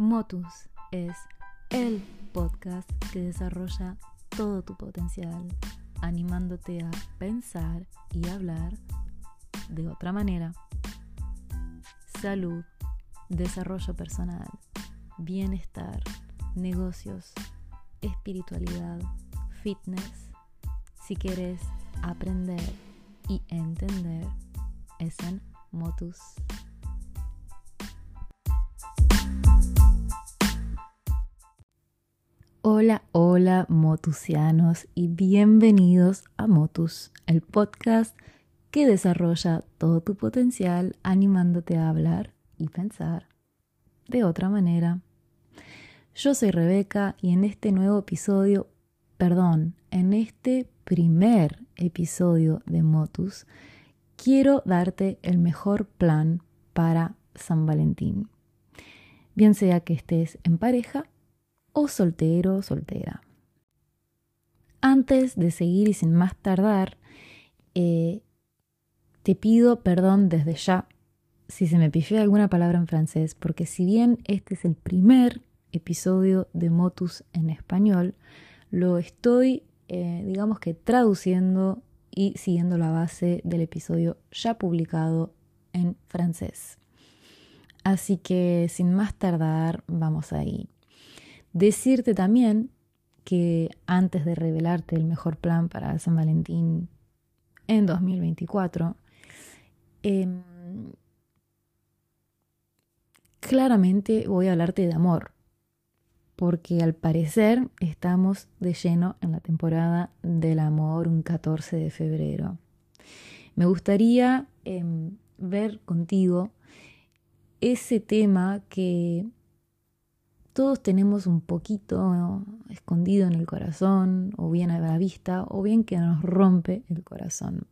Motus es el podcast que desarrolla todo tu potencial, animándote a pensar y hablar de otra manera. Salud, desarrollo personal, bienestar, negocios, espiritualidad, fitness. Si quieres aprender y entender, es en Motus. Hola, hola motusianos y bienvenidos a Motus, el podcast que desarrolla todo tu potencial animándote a hablar y pensar de otra manera. Yo soy Rebeca y en este nuevo episodio, perdón, en este primer episodio de Motus, quiero darte el mejor plan para San Valentín. Bien sea que estés en pareja o soltero o soltera. Antes de seguir y sin más tardar, eh, te pido perdón desde ya si se me pifió alguna palabra en francés, porque si bien este es el primer episodio de Motus en español, lo estoy, eh, digamos que traduciendo y siguiendo la base del episodio ya publicado en francés. Así que sin más tardar, vamos ahí. Decirte también que antes de revelarte el mejor plan para San Valentín en 2024, em, claramente voy a hablarte de amor, porque al parecer estamos de lleno en la temporada del amor un 14 de febrero. Me gustaría em, ver contigo ese tema que todos tenemos un poquito escondido en el corazón, o bien a la vista, o bien que nos rompe el corazón.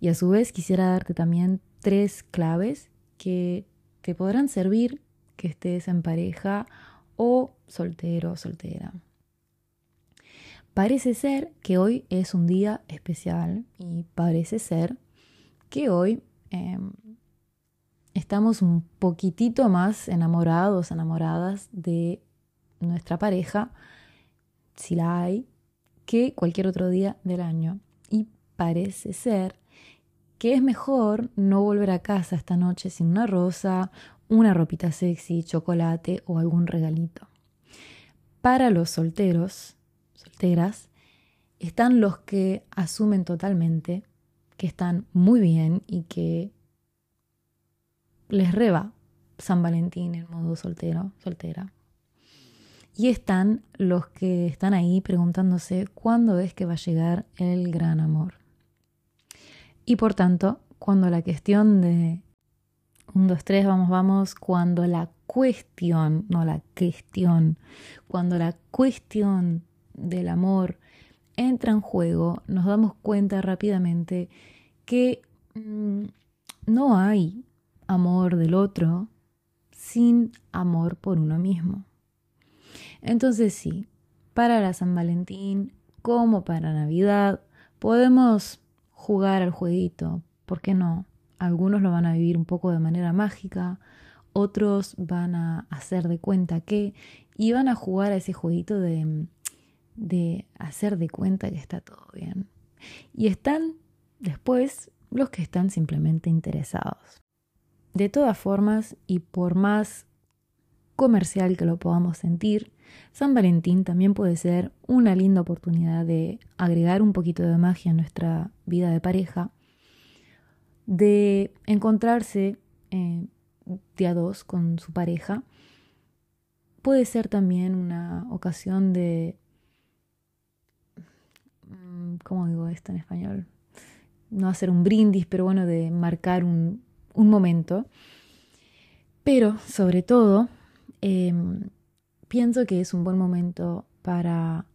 Y a su vez quisiera darte también tres claves que te podrán servir que estés en pareja o soltero o soltera. Parece ser que hoy es un día especial y parece ser que hoy em, estamos un poquitito más enamorados, enamoradas de nuestra pareja, si la hay, que cualquier otro día del año. Y parece ser que es mejor no volver a casa esta noche sin una rosa, una ropita sexy, chocolate o algún regalito. Para los solteros, solteras, están los que asumen totalmente que están muy bien y que les reba San Valentín en modo soltero, soltera. Y están los que están ahí preguntándose cuándo es que va a llegar el gran amor. Y por tanto, cuando la cuestión de un, dos, tres, vamos, vamos, cuando la cuestión, no la cuestión, cuando la cuestión del amor entra en juego, nos damos cuenta rápidamente que mm, no hay amor del otro sin amor por uno mismo. Entonces sí, para la San Valentín como para Navidad podemos jugar al jueguito, ¿por qué no? Algunos lo van a vivir un poco de manera mágica, otros van a hacer de cuenta que y van a jugar a ese jueguito de, de hacer de cuenta que está todo bien. Y están después los que están simplemente interesados. De todas formas, y por más comercial que lo podamos sentir, San Valentín también puede ser una linda oportunidad de agregar un poquito de magia a nuestra vida de pareja, de encontrarse eh, de a dos con su pareja. Puede ser también una ocasión de... Mm, ¿Cómo digo esto en español? No hacer un brindis, pero bueno, de marcar un, un momento. Pero sobre todo, em, pienso que es un buen momento para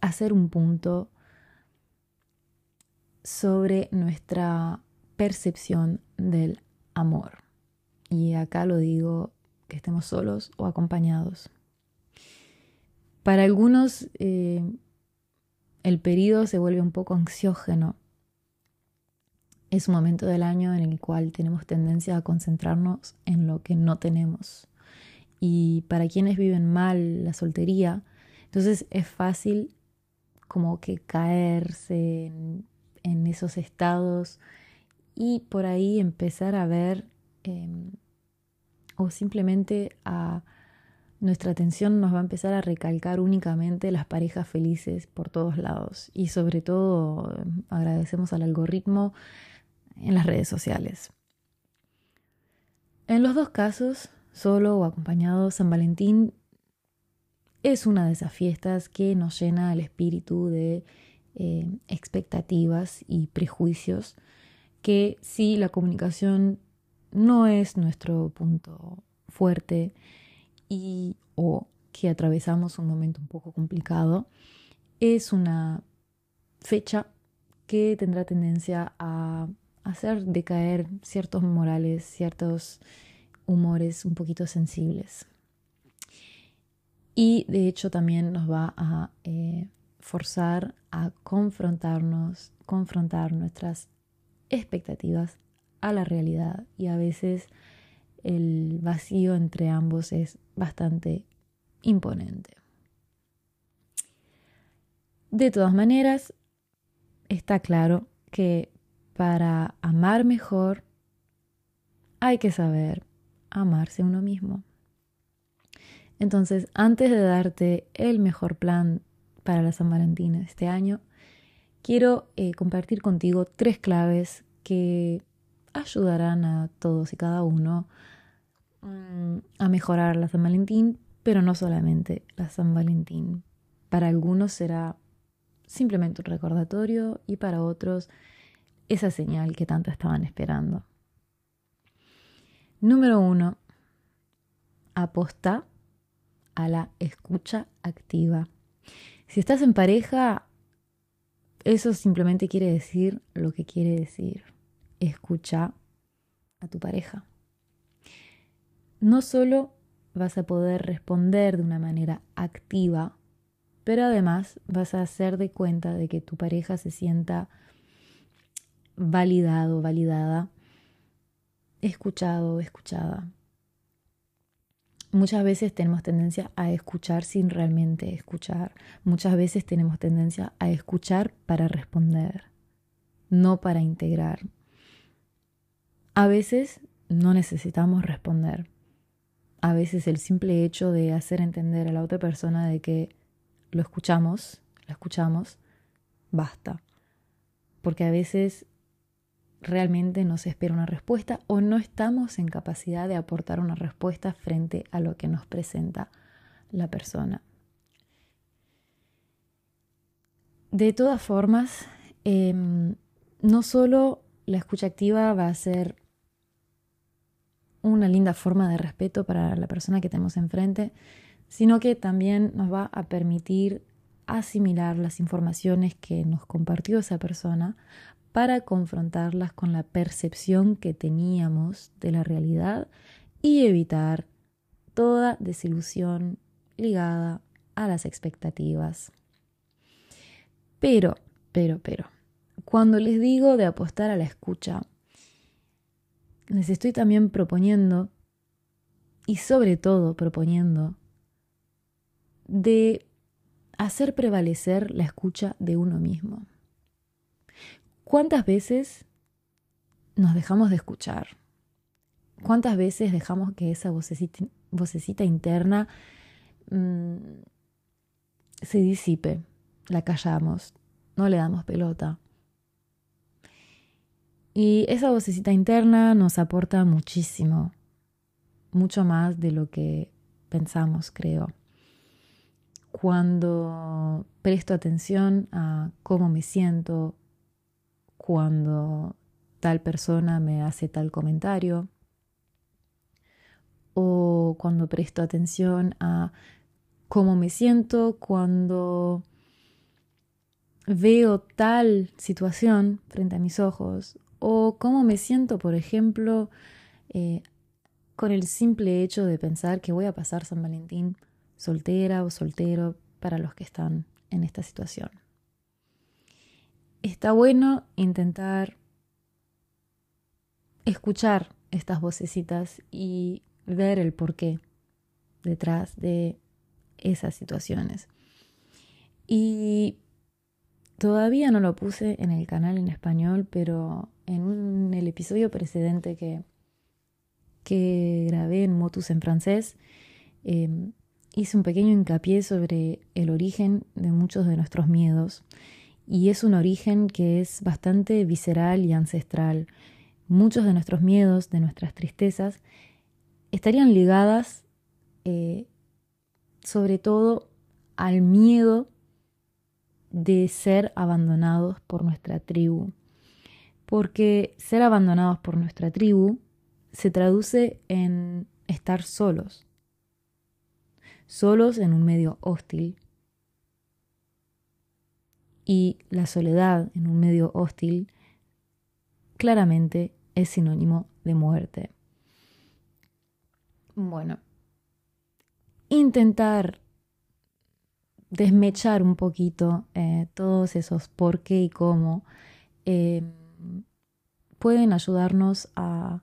hacer un punto sobre nuestra percepción del amor. Y acá lo digo que estemos solos o acompañados. Para algunos eh, el periodo se vuelve un poco ansiógeno Es un momento del año en el cual tenemos tendencia a concentrarnos en lo que no tenemos. Y para quienes viven mal la soltería, entonces es fácil como que caerse en, esos estados y por ahí empezar a ver em, o simplemente a nuestra atención nos va a empezar a recalcar únicamente las parejas felices por todos lados y sobre todo agradecemos al algoritmo en las redes sociales. En los dos casos, solo o acompañado, San Valentín es una de esas fiestas que nos llena el espíritu de eh, expectativas y prejuicios que si la comunicación no es nuestro punto fuerte y o que atravesamos un momento un poco complicado, es una fecha que tendrá tendencia a hacer decaer ciertos morales, ciertos humores un poquito sensibles. Y de hecho también nos va a eh, forzar a confrontarnos, confrontar nuestras expectativas a la realidad. Y a veces el vacío entre ambos es bastante imponente. De todas maneras, está claro que para amar mejor hay que saber amarse uno mismo. Entonces, antes de darte el mejor plan para la San Valentín de este año, quiero eh, compartir contigo tres claves que ayudarán a todos y cada uno mm, a mejorar la San Valentín, pero no solamente la San Valentín. Para algunos será simplemente un recordatorio y para otros esa señal que tanto estaban esperando. Número uno, aposta a la escucha activa. Si estás en pareja, eso simplemente quiere decir lo que quiere decir. Escucha a tu pareja. No solo vas a poder responder de una manera activa, pero además vas a hacer de cuenta de que tu pareja se sienta validado, validada, escuchado, escuchada. Muchas veces tenemos tendencia a escuchar sin realmente escuchar. Muchas veces tenemos tendencia a escuchar para responder, no para integrar. A veces no necesitamos responder. A veces el simple hecho de hacer entender a la otra persona de que lo escuchamos, la escuchamos, basta. Porque a veces realmente nos espera una respuesta o no estamos en capacidad de aportar una respuesta frente a lo que nos presenta la persona. De todas formas, em, no solo la escucha activa va a ser una linda forma de respeto para la persona que tenemos enfrente, sino que también nos va a permitir asimilar las informaciones que nos compartió esa persona para confrontarlas con la percepción que teníamos de la realidad y evitar toda desilusión ligada a las expectativas. Pero, pero, pero, cuando les digo de apostar a la escucha, les estoy también proponiendo, y sobre todo proponiendo, de hacer prevalecer la escucha de uno mismo. ¿Cuántas veces nos dejamos de escuchar? ¿Cuántas veces dejamos que esa vocecita, interna mm, se disipe? La callamos, no le damos pelota. Y esa vocecita interna nos aporta muchísimo, mucho más de lo que pensamos, creo. Cuando presto atención a cómo me siento, cuando tal persona me hace tal comentario o cuando presto atención a cómo me siento cuando veo tal situación frente a mis ojos o cómo me siento, por ejemplo, eh, con el simple hecho de pensar que voy a pasar San Valentín soltera o soltero para los que están en esta situación está bueno intentar escuchar estas vocecitas y ver el porqué detrás de esas situaciones. Y todavía no lo puse en el canal en español, pero en el episodio precedente que, que grabé en Motus en francés, em, hice un pequeño hincapié sobre el origen de muchos de nuestros miedos. Y es un origen que es bastante visceral y ancestral. Muchos de nuestros miedos, de nuestras tristezas, estarían ligadas eh, sobre todo al miedo de ser abandonados por nuestra tribu. Porque ser abandonados por nuestra tribu se traduce en estar solos, solos en un medio hostil. Y la soledad en un medio hostil claramente es sinónimo de muerte. Bueno, intentar desmechar un poquito eh, todos esos por qué y cómo eh, pueden ayudarnos a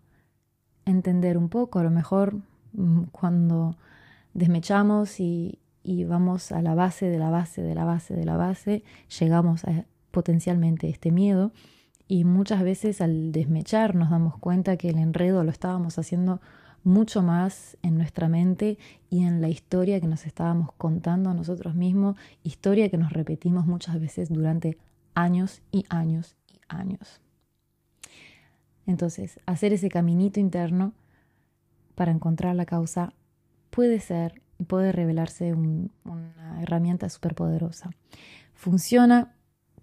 entender un poco. A lo mejor mm, cuando desmechamos y, vamos a la base de la base de la base de la base, llegamos a potencialmente este miedo y muchas veces al desmechar nos damos cuenta que el enredo lo estábamos haciendo mucho más en nuestra mente y en la historia que nos estábamos contando a nosotros mismos, historia que nos repetimos muchas veces durante años y años y años. Entonces, hacer ese caminito interno para encontrar la causa puede ser puede revelarse una herramienta súper poderosa. Funciona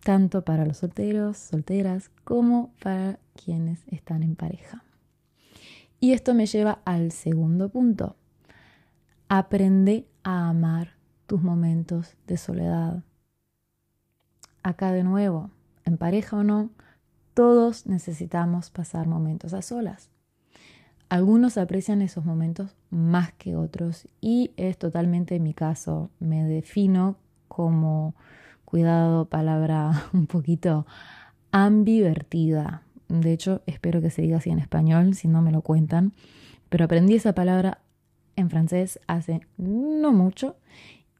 tanto para los solteros, solteras, como para quienes están en pareja. Y esto me lleva al segundo punto. Aprende a amar tus momentos de soledad. Acá de nuevo, en pareja o no, todos necesitamos pasar momentos a solas. Algunos aprecian esos momentos más que otros y es totalmente mi caso. Me defino como, cuidado, palabra un poquito ambivertida. De hecho, espero que se diga así en español, si no me lo cuentan. Pero aprendí esa palabra en francés hace no mucho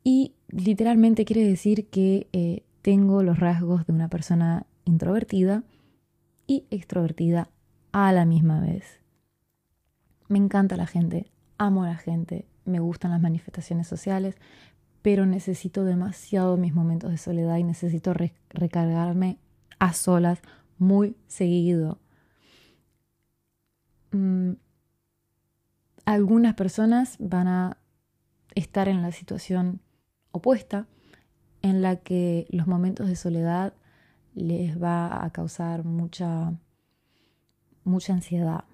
y literalmente quiere decir que eh, tengo los rasgos de una persona introvertida y extrovertida a la misma vez. Me encanta la gente, amo a la gente, me gustan las manifestaciones sociales, pero necesito demasiado mis momentos de soledad y necesito recargarme a solas muy seguido. Mm, algunas personas van a estar en la situación opuesta, en la que los momentos de soledad les va a causar mucha, mucha ansiedad.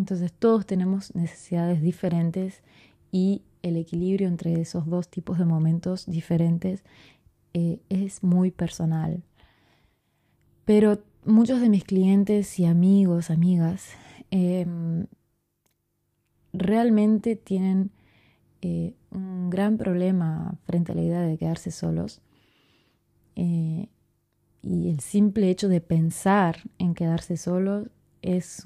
Entonces todos tenemos necesidades diferentes y el equilibrio entre esos dos tipos de momentos diferentes eh, es muy personal. Pero muchos de mis clientes y amigos, amigas, em, realmente tienen eh, un gran problema frente a la idea de quedarse solos. Eh, y el simple hecho de pensar en quedarse solos es,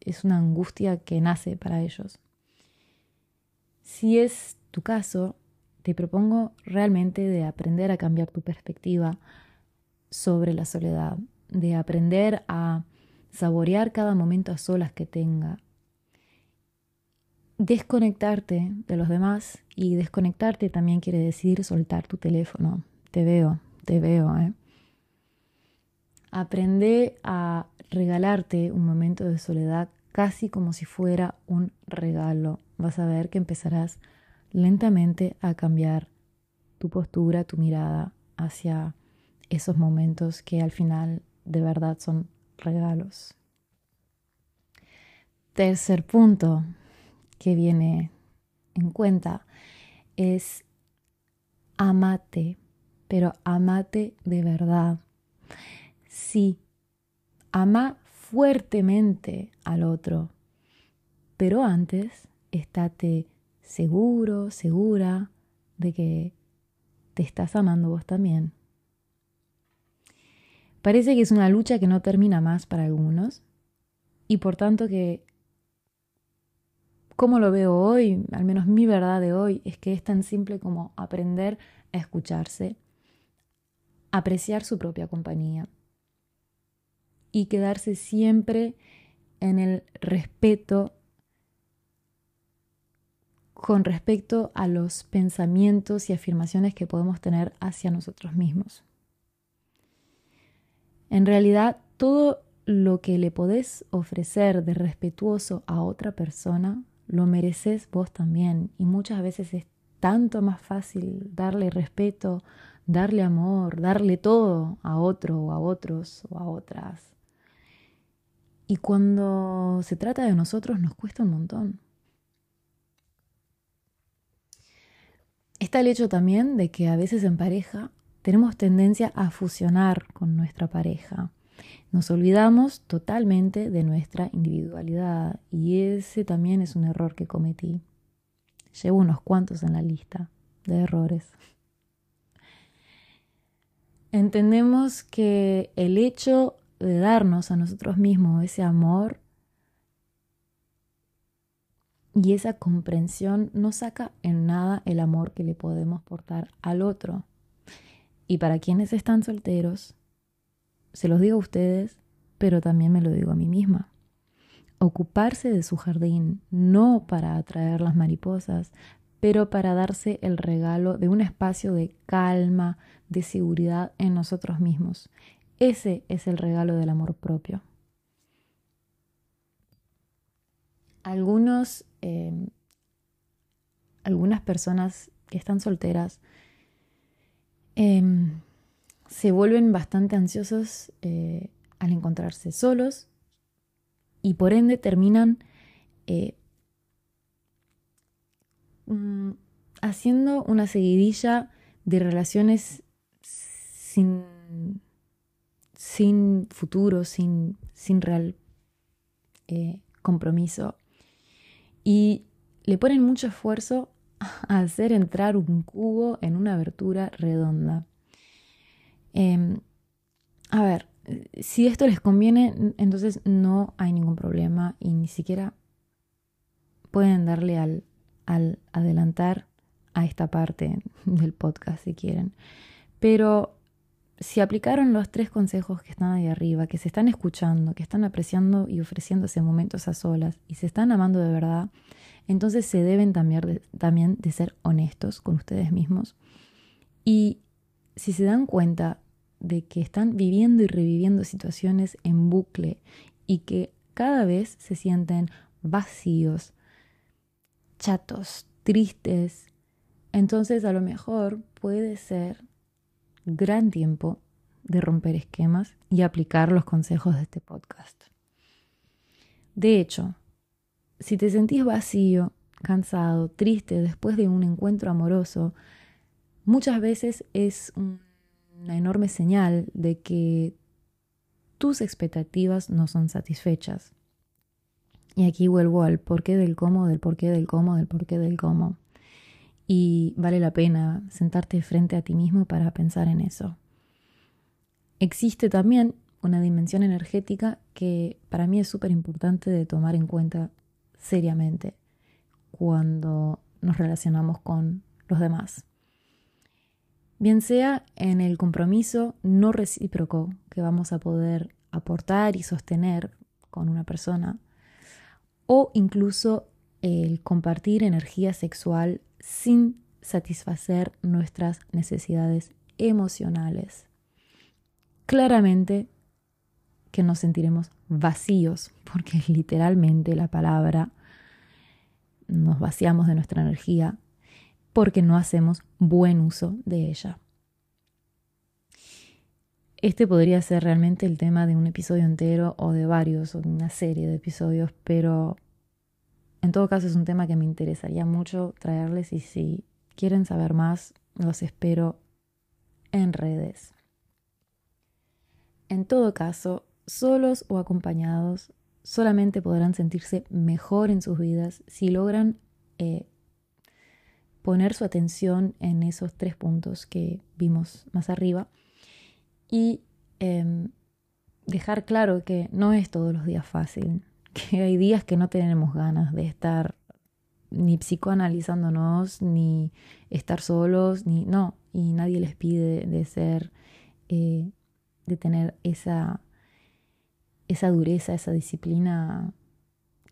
es una angustia que nace para ellos. Si es tu caso, te propongo realmente de aprender a cambiar tu perspectiva sobre la soledad, de aprender a saborear cada momento a solas que tenga, desconectarte de los demás y desconectarte también quiere decir soltar tu teléfono. Te veo, te veo, ¿eh? Aprende a regalarte un momento de soledad casi como si fuera un regalo. Vas a ver que empezarás lentamente a cambiar tu postura, tu mirada hacia esos momentos que al final de verdad son regalos. Tercer punto que viene en cuenta es amate, pero amate de verdad. Sí, ama fuertemente al otro, pero antes estate seguro, segura de que te estás amando vos también. Parece que es una lucha que no termina más para algunos, Y por tanto que, como lo veo hoy, al menos mi verdad de hoy, es que es tan simple como aprender a escucharse, apreciar su propia compañía y quedarse siempre en el respeto con respecto a los pensamientos y afirmaciones que podemos tener hacia nosotros mismos. En realidad, todo lo que le podés ofrecer de respetuoso a otra persona, lo mereces vos también. Y muchas veces es tanto más fácil darle respeto, darle amor, darle todo a otro o a otros o a otras. Y cuando se trata de nosotros nos cuesta un montón. Está el hecho también de que a veces en pareja tenemos tendencia a fusionar con nuestra pareja. Nos olvidamos totalmente de nuestra individualidad y ese también es un error que cometí. Llevo unos cuantos en la lista de errores. Entendemos que el hecho de darnos a nosotros mismos ese amor y esa comprensión no saca en nada el amor que le podemos portar al otro. Y para quienes están solteros, se los digo a ustedes, pero también me lo digo a mí misma. Ocuparse de su jardín, no para atraer las mariposas, pero para darse el regalo de un espacio de calma, de seguridad en nosotros mismos. Ese es el regalo del amor propio. Algunos Em, algunas personas que están solteras em, se vuelven bastante ansiosos eh, al encontrarse solos y por ende terminan eh, mm, haciendo una seguidilla de relaciones sin, sin futuro, sin, sin real eh, compromiso y le ponen mucho esfuerzo a hacer entrar un cubo en una abertura redonda. Em, a ver, si esto les conviene, entonces no hay ningún problema y ni siquiera pueden darle al, al adelantar a esta parte del podcast si quieren. Pero si aplicaron los tres consejos que están ahí arriba, que se están escuchando, que están apreciando y ofreciéndose momentos a solas y se están amando de verdad, entonces se deben también también de ser honestos con ustedes mismos. Y si se dan cuenta de que están viviendo y reviviendo situaciones en bucle y que cada vez se sienten vacíos, chatos, tristes, entonces a lo mejor puede ser gran tiempo de romper esquemas y aplicar los consejos de este podcast. De hecho, si te sentís vacío, cansado, triste después de un encuentro amoroso, muchas veces es una enorme señal de que tus expectativas no son satisfechas. Y aquí vuelvo al porqué del cómo, del porqué del cómo, del porqué del cómo y vale la pena sentarte frente a ti mismo para pensar en eso. Existe también una dimensión energética que para mí es súper importante de tomar en cuenta seriamente cuando nos relacionamos con los demás. Bien sea en el compromiso no recíproco que vamos a poder aportar y sostener con una persona, o incluso el compartir energía sexual sin satisfacer nuestras necesidades emocionales. Claramente que nos sentiremos vacíos, porque literalmente la palabra nos vaciamos de nuestra energía porque no hacemos buen uso de ella. Este podría ser realmente el tema de un episodio entero o de varios o de una serie de episodios, pero en todo caso es un tema que me interesaría mucho traerles y si quieren saber más, los espero en redes. En todo caso, solos o acompañados, solamente podrán sentirse mejor en sus vidas si logran eh, poner su atención en esos tres puntos que vimos más arriba y em, dejar claro que no es todos los días fácil, que hay días que no tenemos ganas de estar ni psicoanalizándonos, ni estar solos, ni no, y nadie les pide de ser, eh, de tener esa, esa dureza, esa disciplina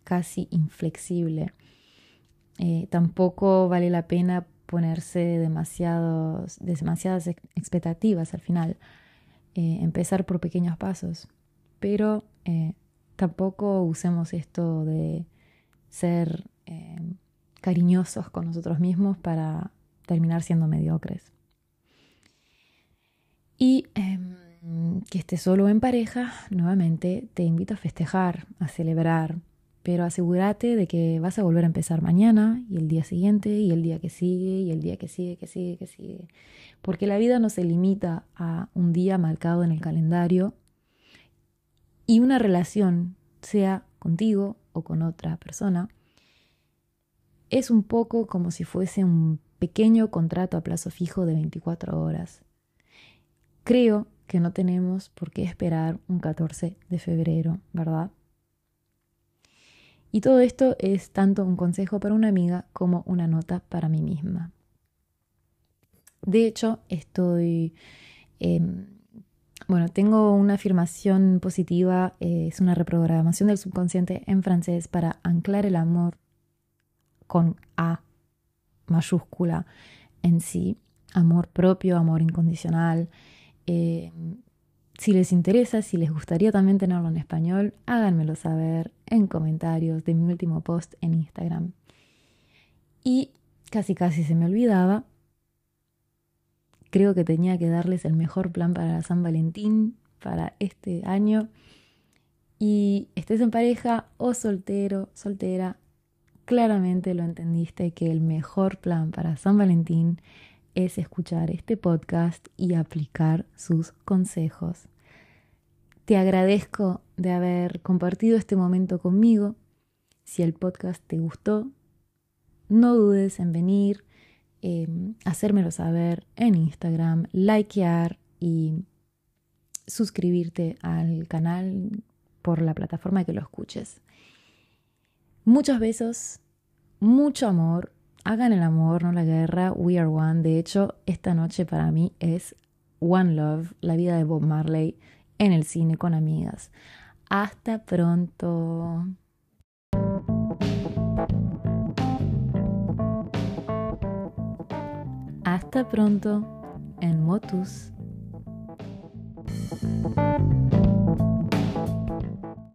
casi inflexible. Eh, tampoco vale la pena ponerse demasiados, demasiadas expectativas al final. Eh, empezar por pequeños pasos. Pero tampoco usemos esto de ser cariñosos con nosotros mismos para terminar siendo mediocres. Y em, que estés solo en pareja, nuevamente te invito a festejar, a celebrar, pero asegúrate de que vas a volver a empezar mañana y el día siguiente y el día que sigue y el día que sigue, que sigue, que sigue. Porque la vida no se limita a un día marcado en el calendario y una relación, sea contigo o con otra persona, es un poco como si fuese un pequeño contrato a plazo fijo de 24 horas. Creo que no tenemos por qué esperar un 14 de febrero, ¿verdad? Y todo esto es tanto un consejo para una amiga como una nota para mí misma. De hecho, estoy... Em, bueno, tengo una afirmación positiva, eh, es una reprogramación del subconsciente en francés para anclar el amor con A mayúscula en sí, amor propio, amor incondicional. Eh, si les interesa, si les gustaría también tenerlo en español, háganmelo saber en comentarios de mi último post en Instagram. Y casi casi se me olvidaba, creo que tenía que darles el mejor plan para San Valentín, para este año. Y estés en pareja o soltero, soltera, claramente lo entendiste que el mejor plan para San Valentín es escuchar este podcast y aplicar sus consejos. Te agradezco de haber compartido este momento conmigo. Si el podcast te gustó, no dudes en venir, eh, hacérmelo saber en Instagram, likear y suscribirte al canal por la plataforma que lo escuches. Muchos besos, mucho amor. Hagan el amor, no la guerra. We are one. De hecho, esta noche para mí es One Love, la vida de Bob Marley en el cine con amigas. Hasta pronto. Hasta pronto en Motus.